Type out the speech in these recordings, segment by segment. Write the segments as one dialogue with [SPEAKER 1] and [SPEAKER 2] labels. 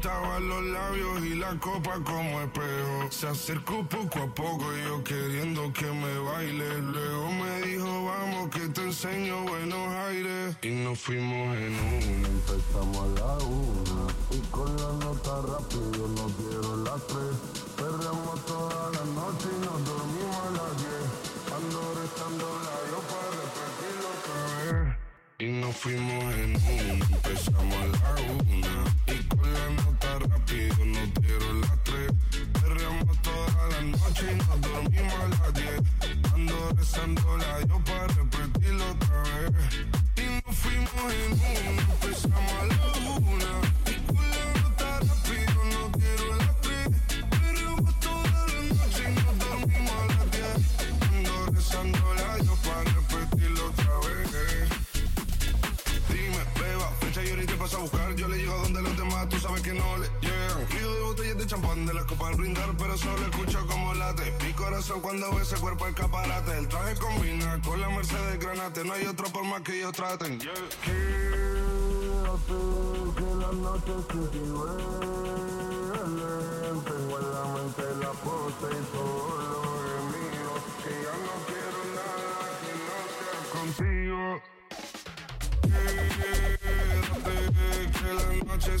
[SPEAKER 1] pintaban los labios y la copa como espejo.
[SPEAKER 2] Se acercó poco a poco yo queriendo que me baile. Luego me dijo, vamos que te enseño buenos aires. Y nos fuimos en una, empezamos a la una. Y con la nota rápido nos dieron las tres. Perreamos toda la noche y nos dormimos a las diez. Ando restando la ropa, repetirlo otra vez. Y nos fuimos en una, empezamos a la una. que ellos traten. Yeah. Quiero que las noches que duelen Tengo en la mente la pose y todo lo que mío Que ya no quiero nada que no sea contigo Quiero pedir que las noches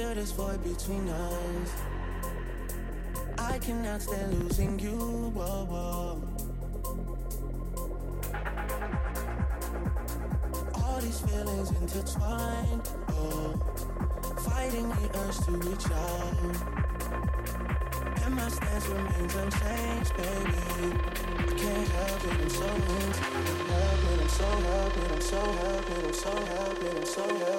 [SPEAKER 1] this void between us. I cannot stand losing you. Whoa, whoa. All these feelings intertwined. Oh, fighting the urge to reach out. And my stance remains unchanged, baby. I can't help it, I'm so into it. I'm so happy, I'm so happy, I'm so happy, I'm so happy,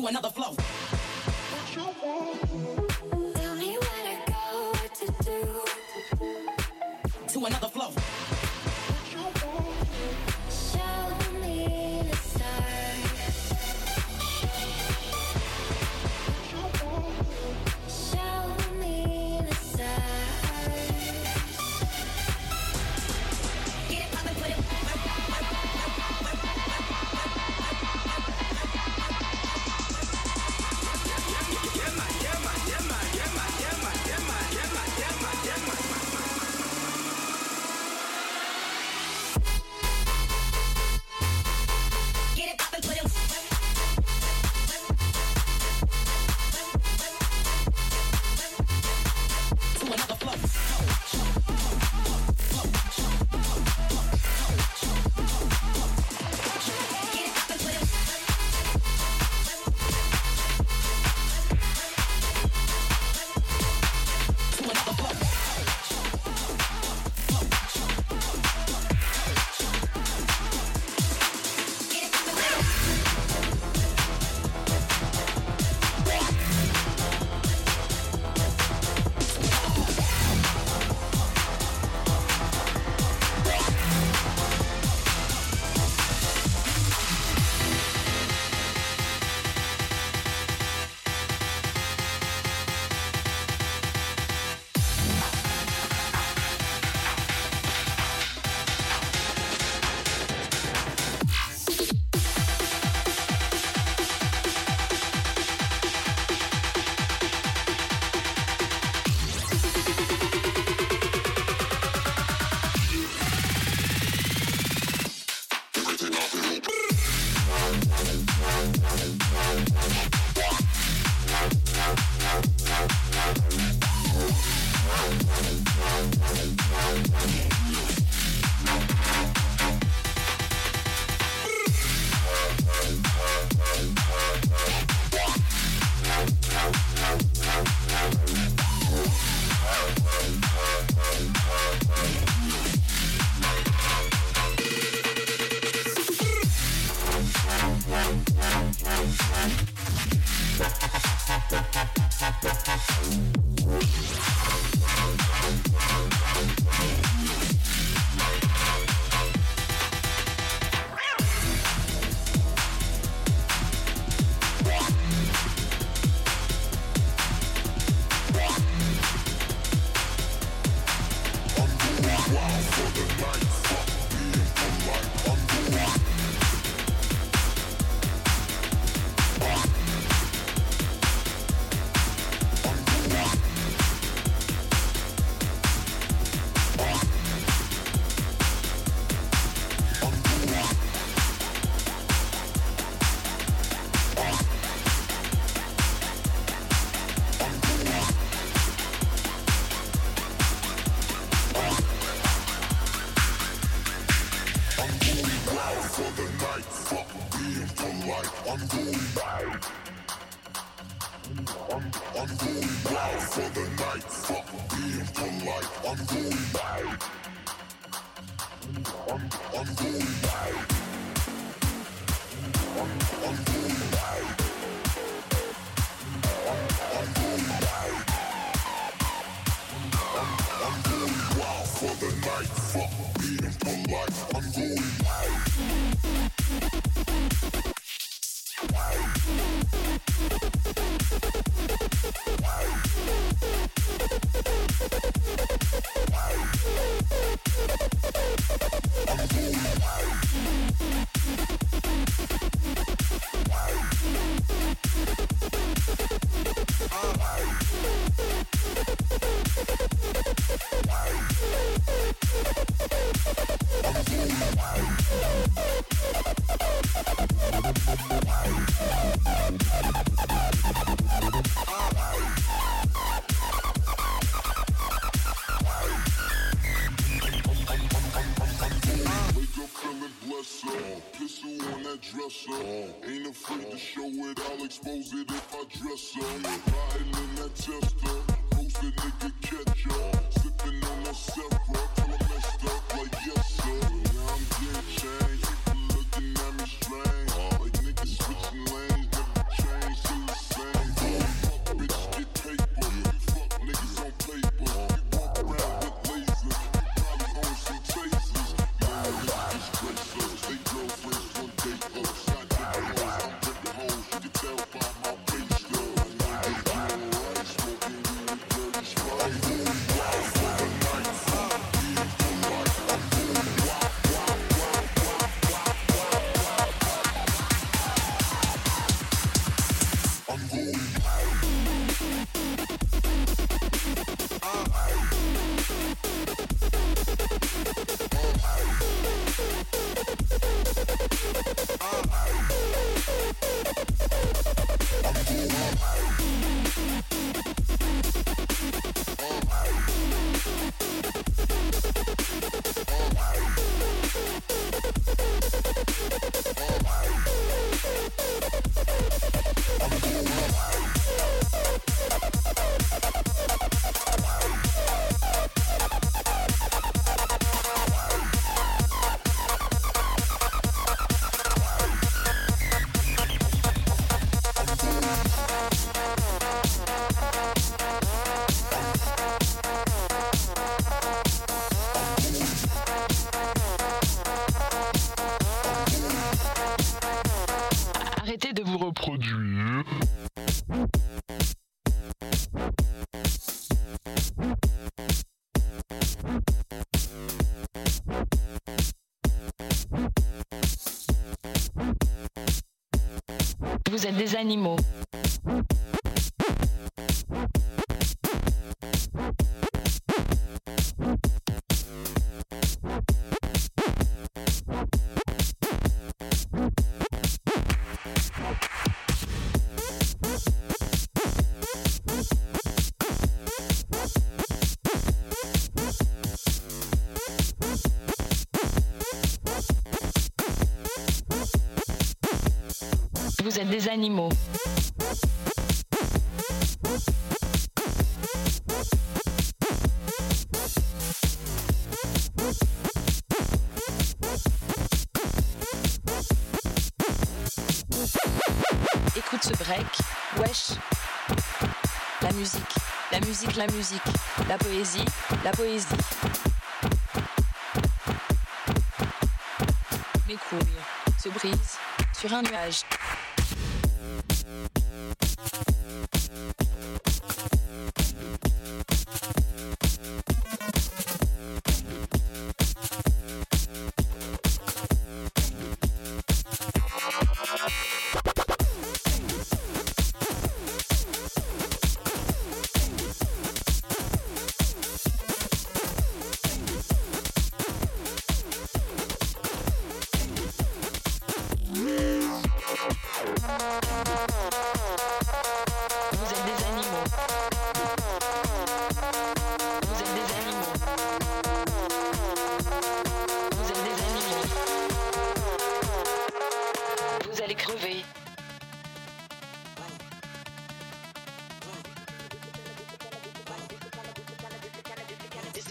[SPEAKER 3] to another flow.
[SPEAKER 4] Vous êtes des animaux. Des animaux. Écoute ce break, wesh. La musique, la musique, la musique, la poésie, la poésie. Mes couilles se brisent sur un nuage.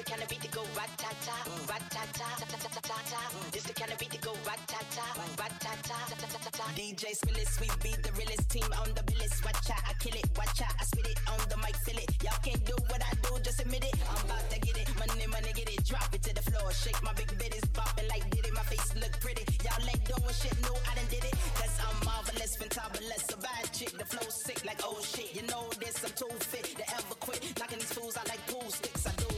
[SPEAKER 1] kind of beat to go rat ta ta, rat ta ta ta ta ta ta ta. This the kind of beat to go rat ta ta, rat ta ta ta ta ta ta. DJ Skillis, we be the realest team on the realest. Watch out, I kill it, watch out, I spit it on the mic, feel it. Y'all can't do what I do, just admit it. I'm about to get it, money, money, get it, drop it to the floor, shake my big bitties, bopping like did it. My face look pretty, y'all ain't doing shit No, I done did it, cause I'm marvelous, fantabulous, a bad chick. The flow sick like oh shit, you know this, I'm too fit to ever quit. Knocking these fools out like pool sticks. I do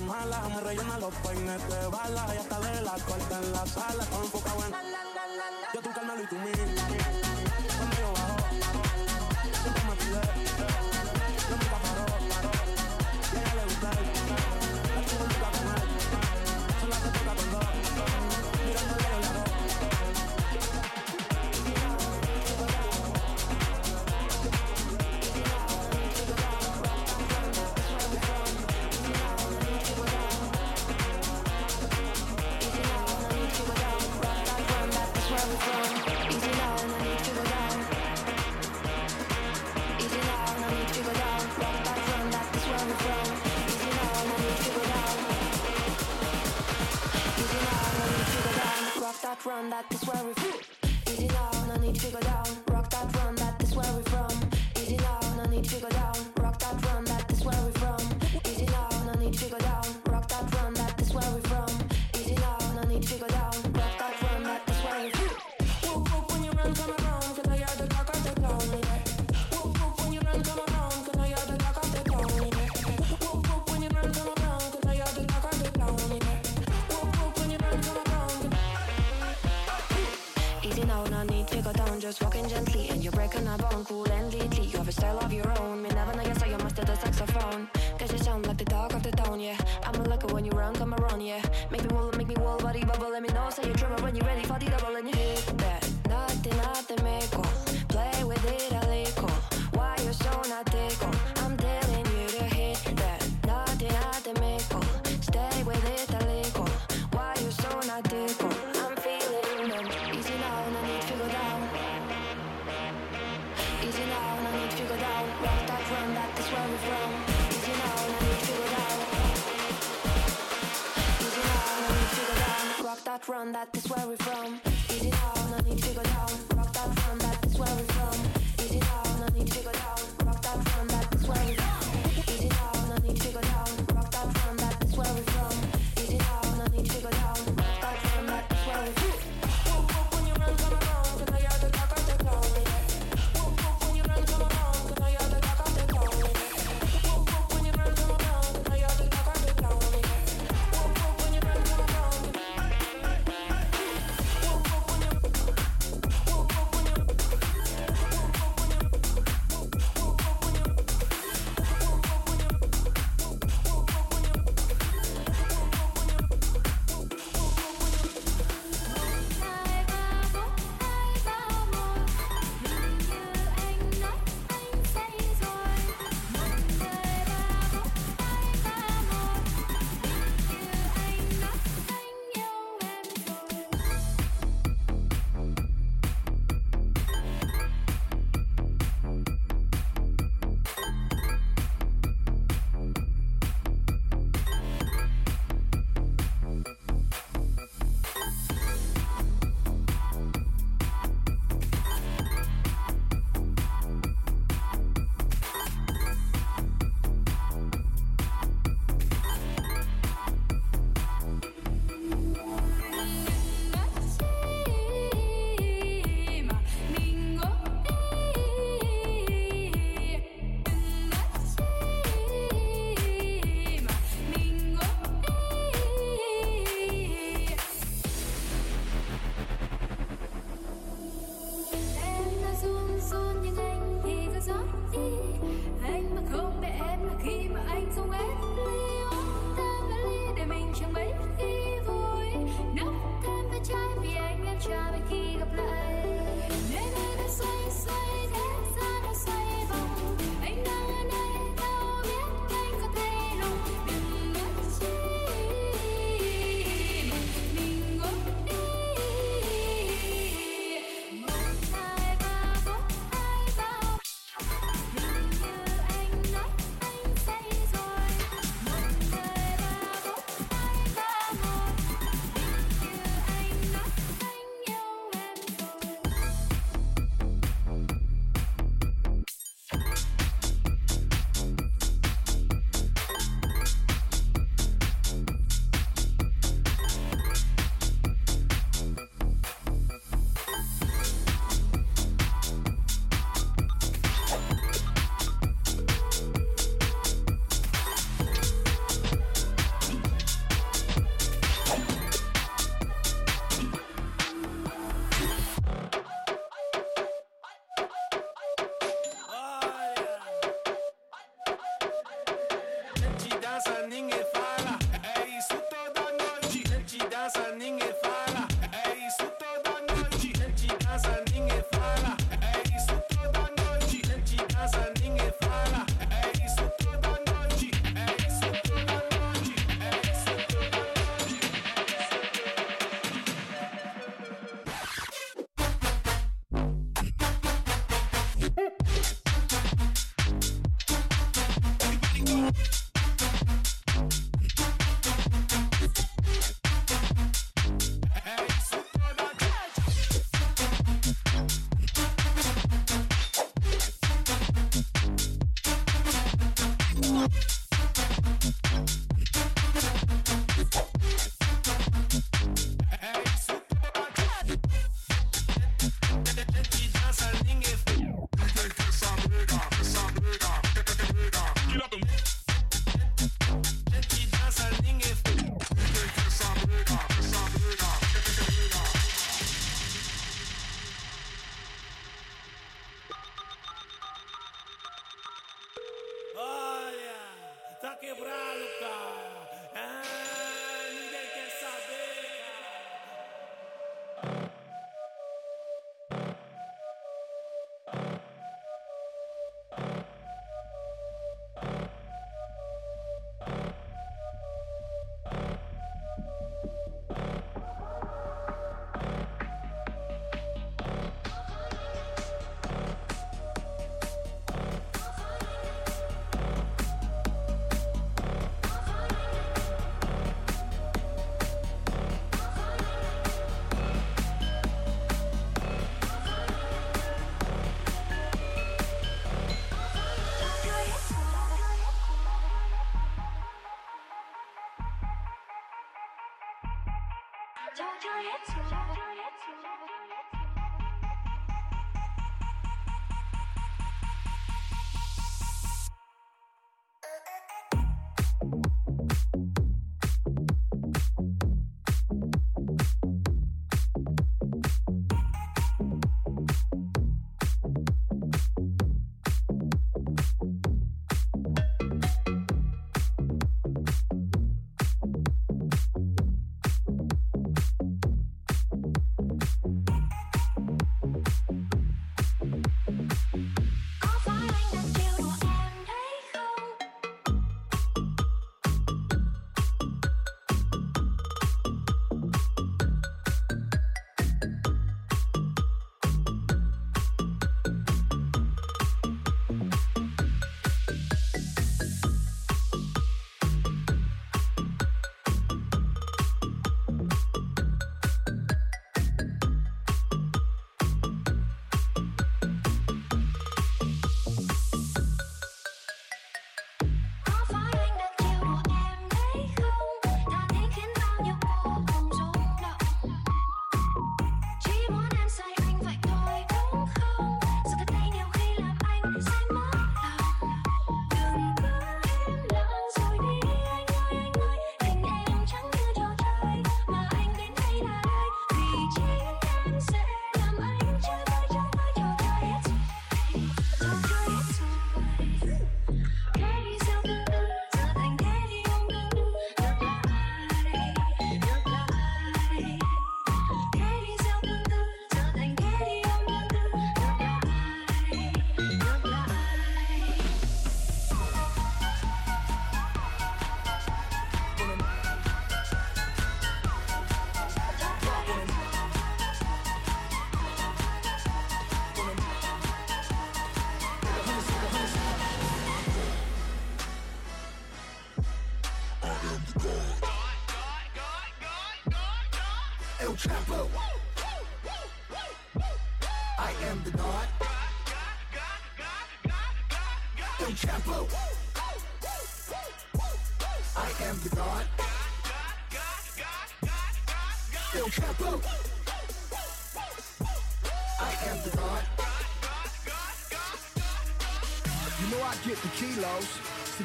[SPEAKER 5] mala, me rellena los peines de balas y hasta de la corta en la sala, todo enfocado en. Yo tú cálmalo y tú mí.
[SPEAKER 6] down, that is where we flew. it now, I need to go down.
[SPEAKER 7] your hips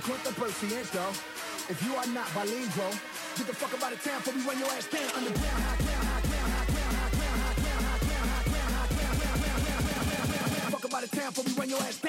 [SPEAKER 7] 50%. If you are not bilingual, get the fuck up out of town before we run your ass down underground. High down, high down, high down, high down, high down, high down, high down, high down, high down, high down. Fuck up out of town before we run your ass down underground.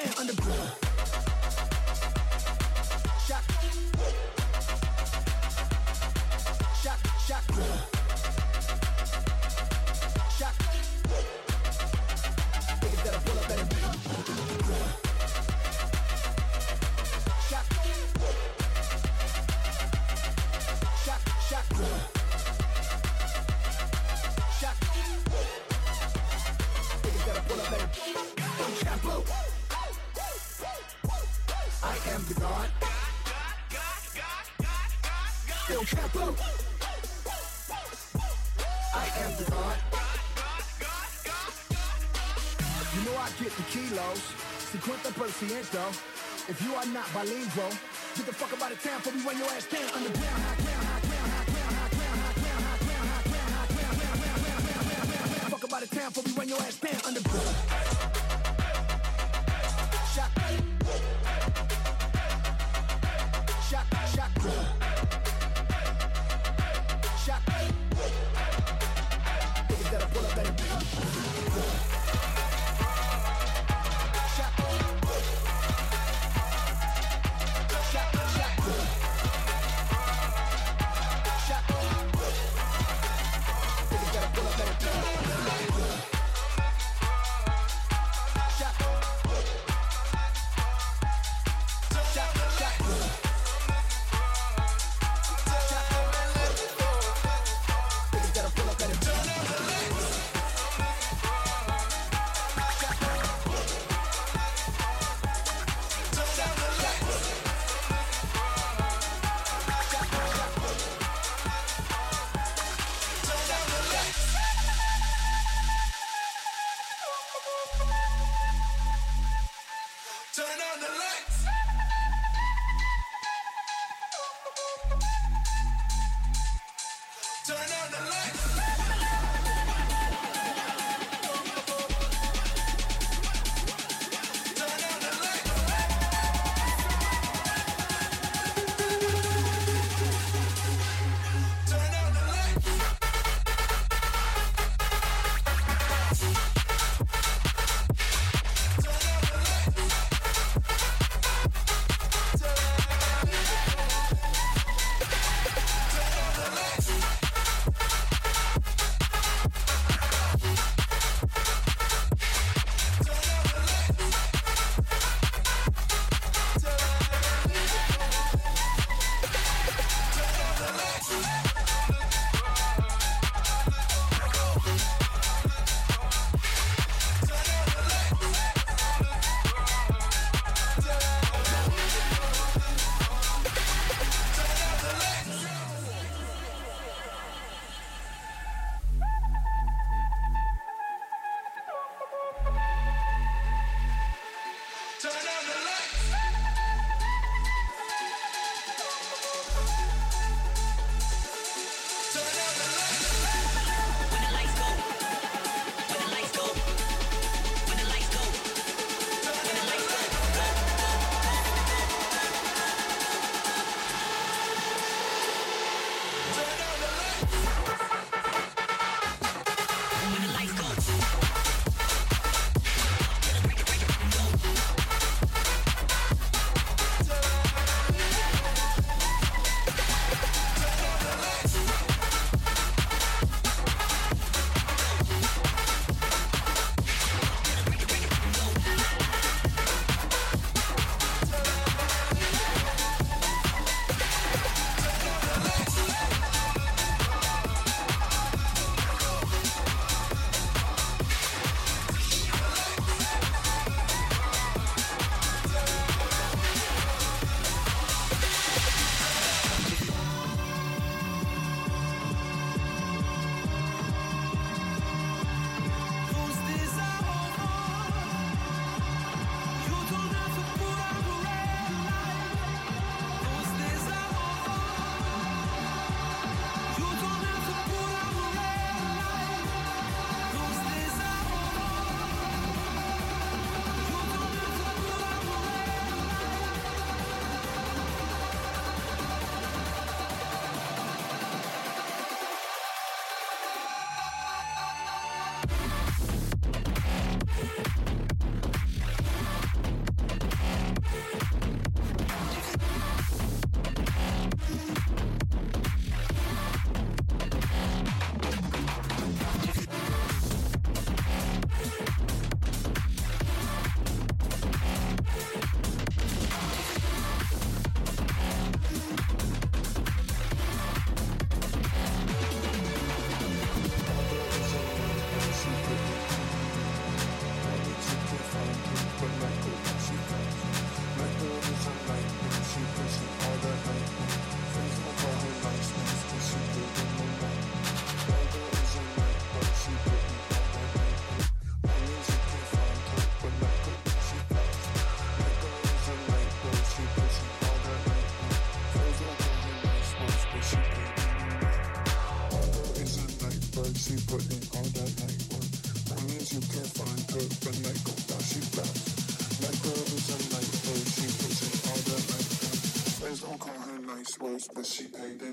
[SPEAKER 8] Nice but she paid them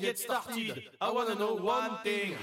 [SPEAKER 9] get started. I wanna know one thing.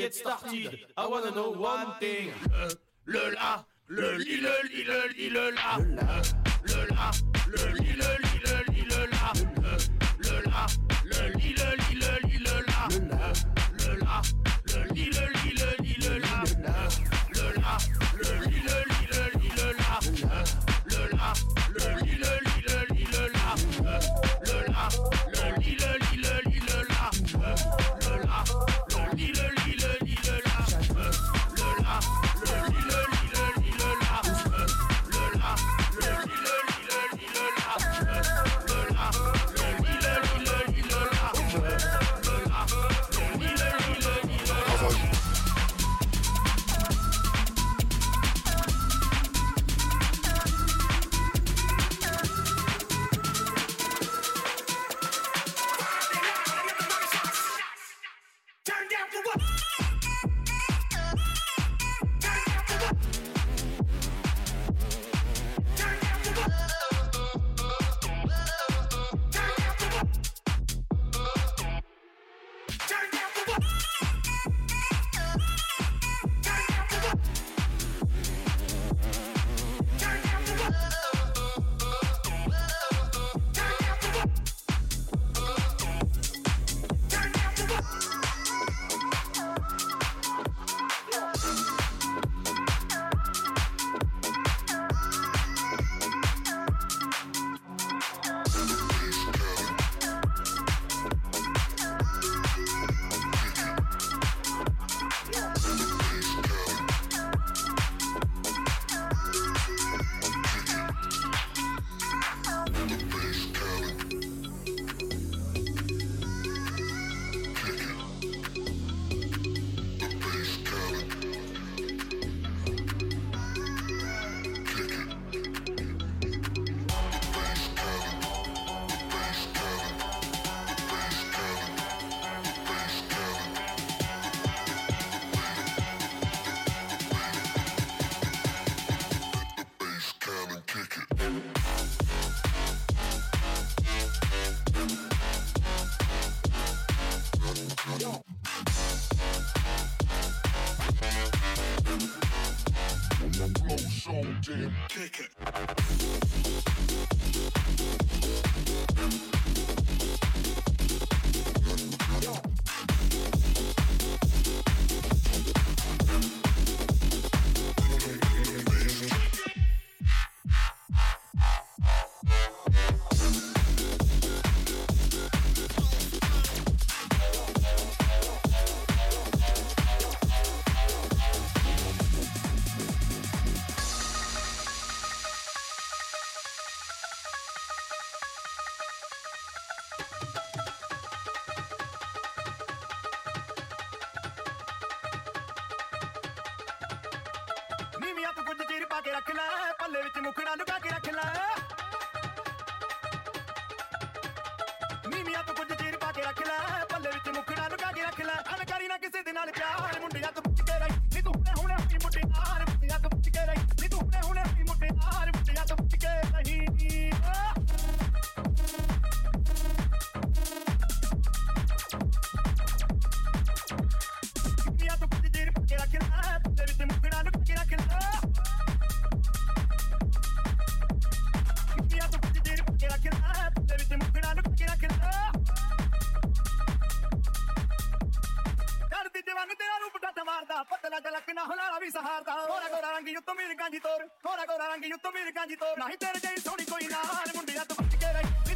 [SPEAKER 9] get started. I wanna know one thing. Le, la, le li, le li, le li, le la. Le la, le li, le li.
[SPEAKER 2] ਤੋਂ ਮੇਰ
[SPEAKER 10] ਗਾਂਜੀ ਤੋਰ ਕੋਰਾ ਕੋਰਾ ਰੰਗ you ਤੋਂ ਮੇਰ ਗਾਂਜੀ ਤੋਰ ਨਹੀਂ ਤੇਰੇ ਜਈ ਸੋਹਣੀ ਕੋਈ ਨਾਲ ਮੁੰਡਿਆ ਤੂੰ ਬਚ ਕੇ ਰਹੀ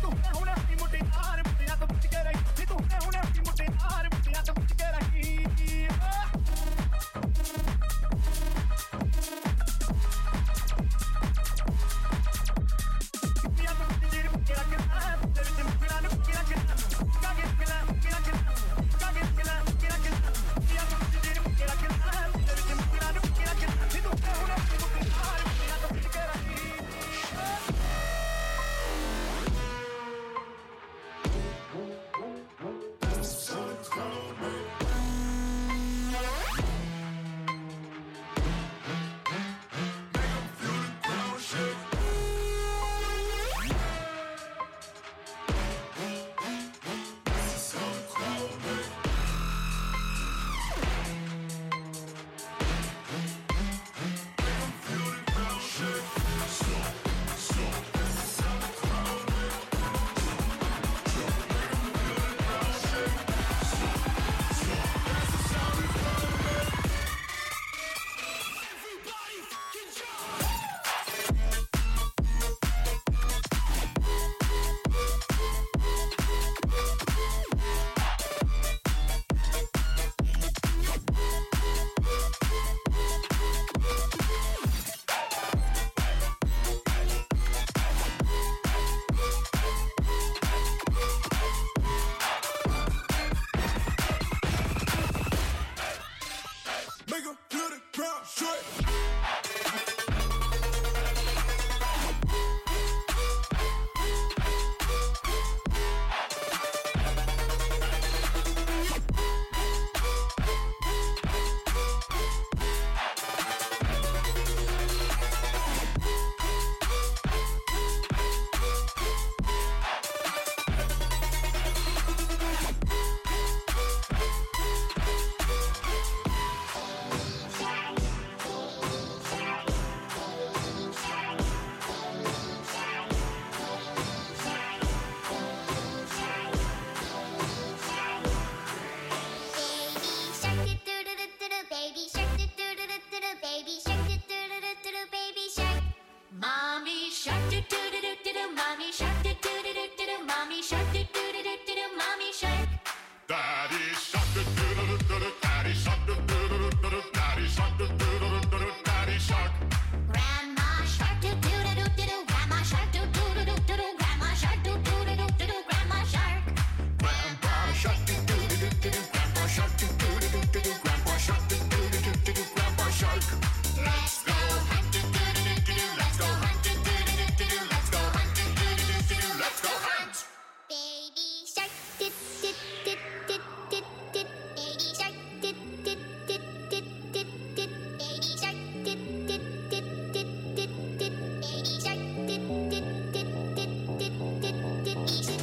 [SPEAKER 11] House.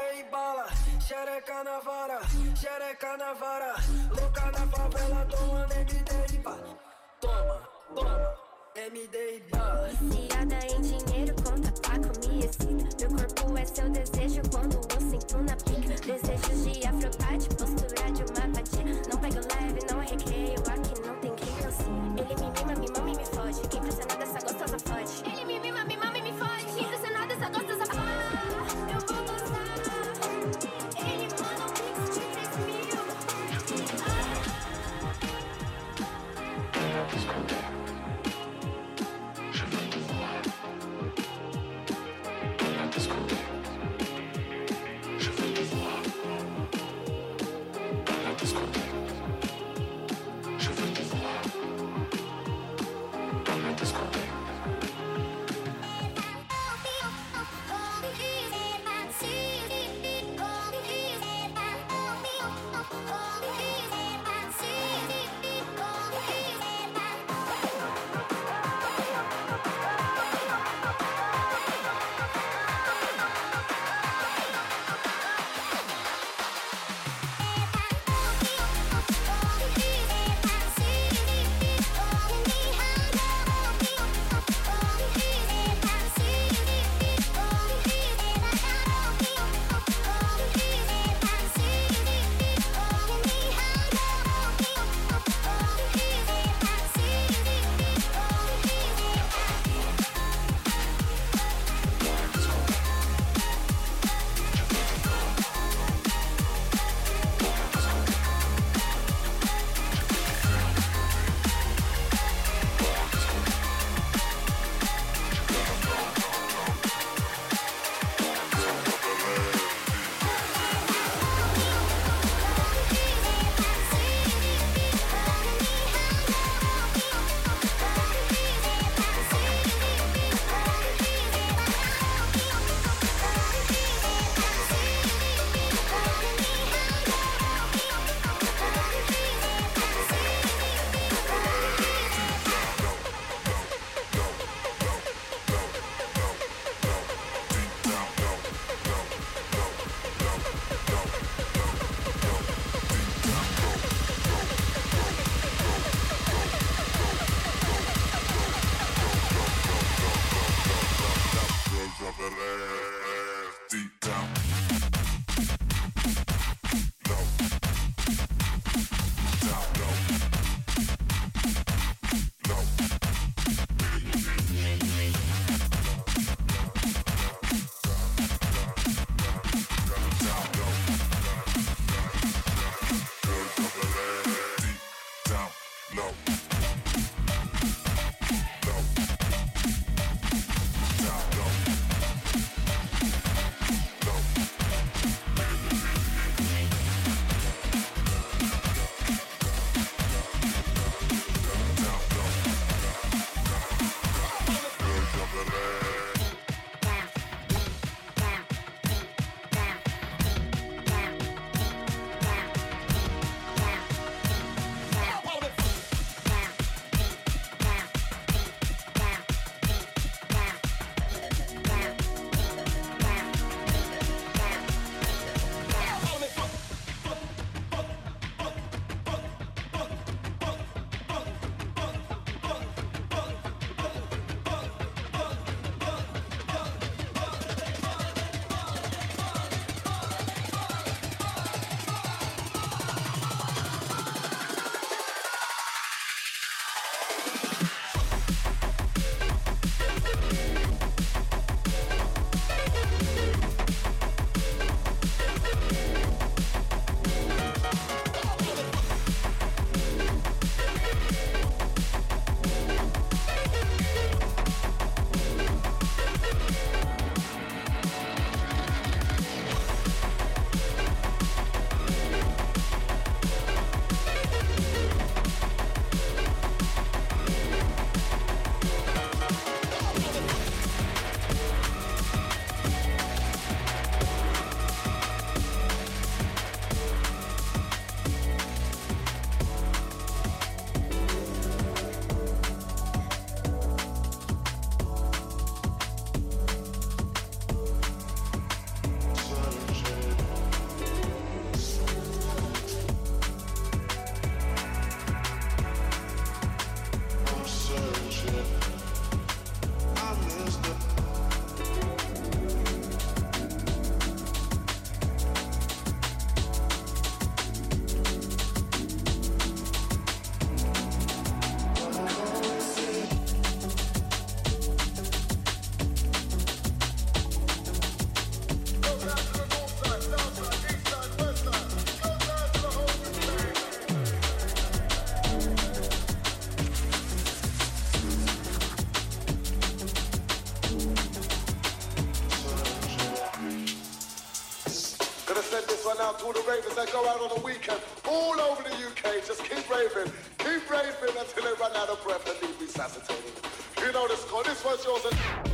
[SPEAKER 11] Preta.
[SPEAKER 12] Dei bala, xereca na vara, xereca na vara. Louca na favela, tomando MD e bala. Toma, toma, MD e bala.
[SPEAKER 11] Viciada em dinheiro, conta paco, me excita. Meu corpo é seu desejo quando eu sinto na pica. Desejos de afropate, postura de uma vadia. Não pego leve, não recreio, aqui não tem criança. Ele me mima, me mama e me fode. Quem impressionado dessa gostosa fode.
[SPEAKER 13] Out to all the ravers that go out on the weekend all over the UK. Just keep raving, keep raving until they run out of breath and leave resuscitated. You know the score. This one's yours.